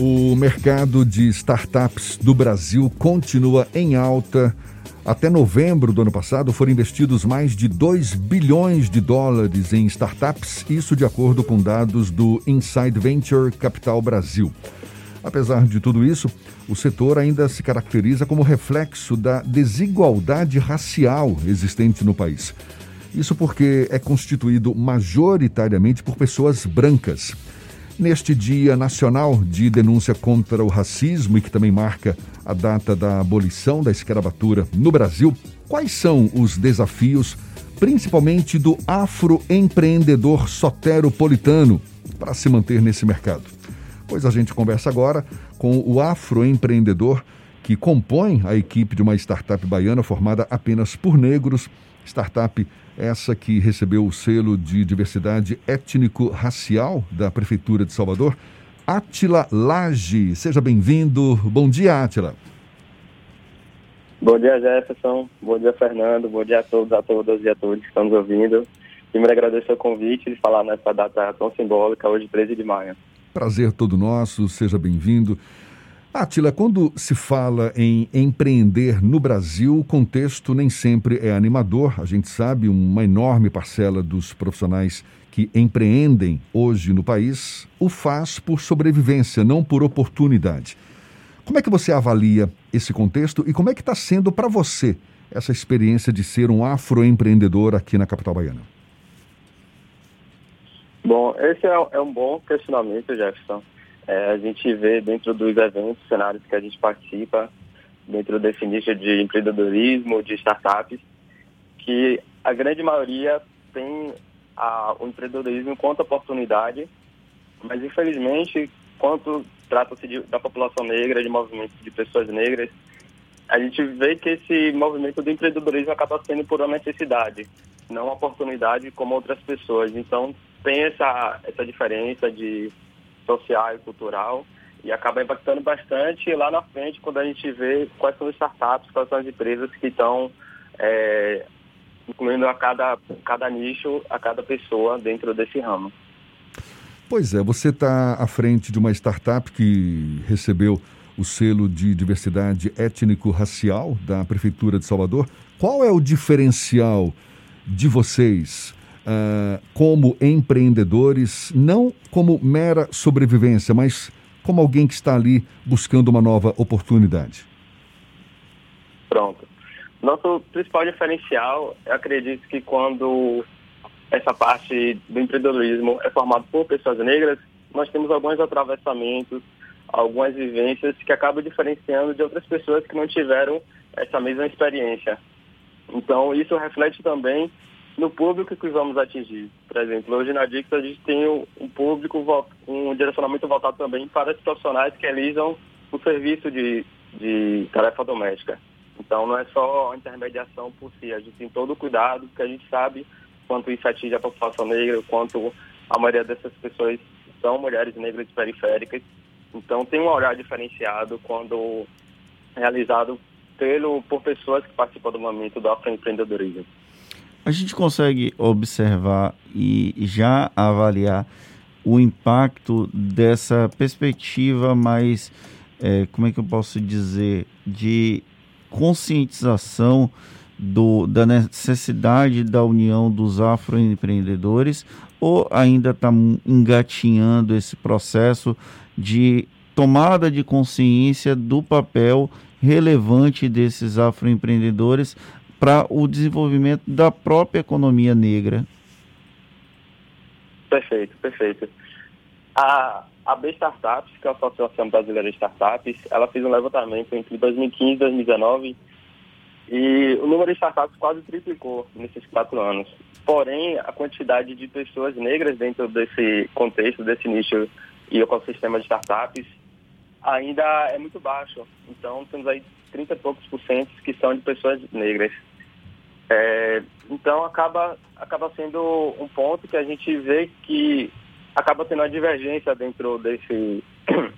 O mercado de startups do Brasil continua em alta. Até novembro do ano passado foram investidos mais de 2 bilhões de dólares em startups, isso de acordo com dados do Inside Venture Capital Brasil. Apesar de tudo isso, o setor ainda se caracteriza como reflexo da desigualdade racial existente no país. Isso porque é constituído majoritariamente por pessoas brancas. Neste Dia Nacional de Denúncia contra o Racismo e que também marca a data da abolição da escravatura no Brasil, quais são os desafios, principalmente do afroempreendedor soteropolitano, para se manter nesse mercado? Pois a gente conversa agora com o afroempreendedor que compõe a equipe de uma startup baiana formada apenas por negros, startup essa que recebeu o selo de diversidade étnico-racial da Prefeitura de Salvador, Atila Lage. Seja bem-vindo. Bom dia, Atila. Bom dia, Jefferson. Bom dia, Fernando. Bom dia a todos, a todas e a todos que estão nos ouvindo. Primeiro, agradecer o convite de falar nessa data tão simbólica, hoje, 13 de maio. Prazer todo nosso, seja bem-vindo. Atila, quando se fala em empreender no Brasil, o contexto nem sempre é animador. A gente sabe, uma enorme parcela dos profissionais que empreendem hoje no país o faz por sobrevivência, não por oportunidade. Como é que você avalia esse contexto e como é que está sendo para você essa experiência de ser um afroempreendedor aqui na capital baiana? Bom, esse é, é um bom questionamento, Jefferson. É, a gente vê dentro dos eventos, cenários que a gente participa, dentro desse nicho de empreendedorismo, de startups, que a grande maioria tem a, o empreendedorismo quanto oportunidade, mas infelizmente, quanto trata-se da população negra, de movimentos de pessoas negras, a gente vê que esse movimento do empreendedorismo acaba sendo por uma necessidade, não uma oportunidade como outras pessoas. Então, tem essa, essa diferença de social e cultural e acaba impactando bastante lá na frente quando a gente vê quais são as startups, quais são as empresas que estão é, incluindo a cada, cada nicho, a cada pessoa dentro desse ramo. Pois é, você está à frente de uma startup que recebeu o selo de diversidade étnico-racial da Prefeitura de Salvador. Qual é o diferencial de vocês uh, como empreendedores, não como mera sobrevivência, mas como alguém que está ali buscando uma nova oportunidade? Pronto. Nosso principal diferencial, acredito que quando essa parte do empreendedorismo é formado por pessoas negras, nós temos alguns atravessamentos, algumas vivências que acabam diferenciando de outras pessoas que não tiveram essa mesma experiência. Então, isso reflete também no público que vamos atingir. Por exemplo, hoje na Dix a gente tem um público, um direcionamento voltado também para os profissionais que realizam o serviço de, de tarefa doméstica. Então não é só a intermediação por si, a gente tem todo o cuidado, porque a gente sabe quanto isso atinge a população negra, quanto a maioria dessas pessoas são mulheres negras periféricas. Então tem um olhar diferenciado quando realizado pelo, por pessoas que participam do momento do afroempreendedorismo a gente consegue observar e já avaliar o impacto dessa perspectiva mais, é, como é que eu posso dizer, de conscientização do, da necessidade da união dos afroempreendedores ou ainda está engatinhando esse processo de tomada de consciência do papel relevante desses afroempreendedores para o desenvolvimento da própria economia negra. Perfeito, perfeito. A, a B Startups, que é a Associação Brasileira de Startups, ela fez um levantamento entre 2015 e 2019 e o número de startups quase triplicou nesses quatro anos. Porém, a quantidade de pessoas negras dentro desse contexto, desse nicho e ecossistema de startups ainda é muito baixo. Então, temos aí 30 e poucos por cento que são de pessoas negras. É, então acaba, acaba sendo um ponto que a gente vê que acaba tendo uma divergência dentro desse.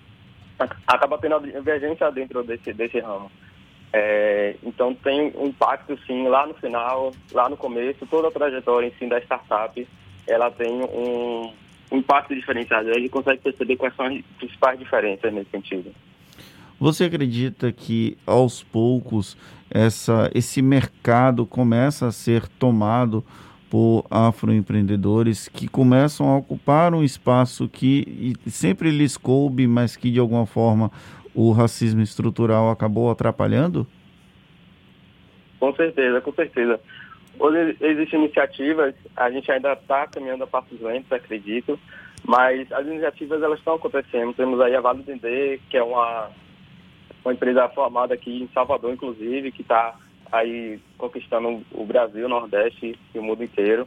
acaba tendo uma divergência dentro desse, desse ramo. É, então tem um impacto sim lá no final, lá no começo, toda a trajetória em si da startup, ela tem um, impacto diferenciado. A gente consegue perceber quais são as principais diferenças nesse sentido. Você acredita que aos poucos essa, esse mercado começa a ser tomado por afroempreendedores que começam a ocupar um espaço que sempre lhes coube, mas que de alguma forma o racismo estrutural acabou atrapalhando? Com certeza, com certeza. Hoje existem iniciativas, a gente ainda está caminhando a passos lentos, acredito, mas as iniciativas elas estão acontecendo. Temos aí a Vale Dendê, que é uma, uma empresa formada aqui em Salvador, inclusive, que está aí conquistando o Brasil, o Nordeste e o mundo inteiro.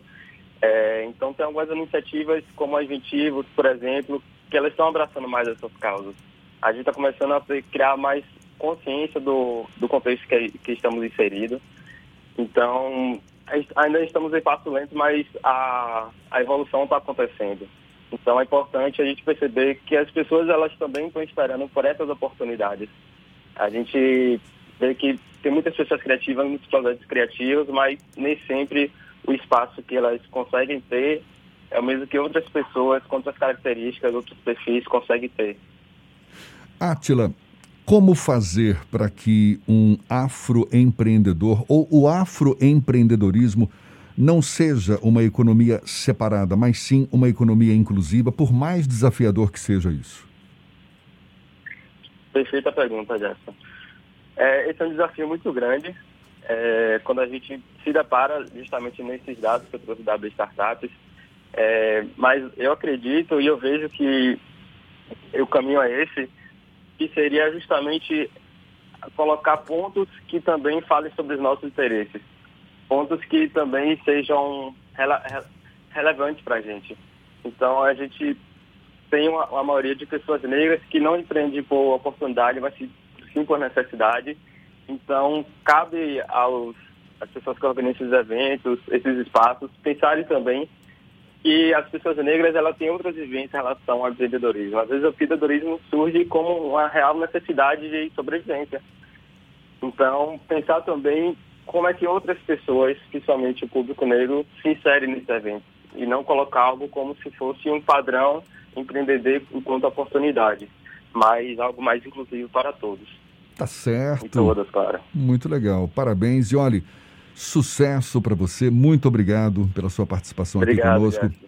É, então tem algumas iniciativas como a Inventivos, por exemplo, que elas estão abraçando mais essas causas. A gente está começando a criar mais consciência do, do contexto que, que estamos inseridos. Então, ainda estamos em passo lento, mas a, a evolução está acontecendo. Então é importante a gente perceber que as pessoas elas também estão esperando por essas oportunidades. A gente vê que tem muitas pessoas criativas, muitos projetos criativos, mas nem sempre o espaço que elas conseguem ter é o mesmo que outras pessoas com outras características, outros perfis conseguem ter. Átila, como fazer para que um afroempreendedor ou o afroempreendedorismo não seja uma economia separada, mas sim uma economia inclusiva, por mais desafiador que seja isso? Perfeita pergunta, Jefferson. É, esse é um desafio muito grande. É, quando a gente se depara justamente nesses dados que eu trouxe da Startups, é, mas eu acredito e eu vejo que o caminho é esse, que seria justamente colocar pontos que também falem sobre os nossos interesses, pontos que também sejam rele relevantes para a gente. Então, a gente tem uma, uma, maioria de pessoas negras que não empreendem por oportunidade, mas sim por necessidade. Então, cabe aos, às pessoas que organizam esses eventos, esses espaços, pensarem também que as pessoas negras elas têm outras vivências em relação ao empreendedorismo. Às vezes o empreendedorismo surge como uma real necessidade de sobrevivência. Então, pensar também como é que outras pessoas, principalmente o público negro, se inserem nesse evento e não colocar algo como se fosse um padrão empreender enquanto oportunidade, mas algo mais inclusivo para todos. Tá certo. E todas, claro. Muito legal. Parabéns. E olhe, Sucesso para você. Muito obrigado pela sua participação obrigado, aqui conosco.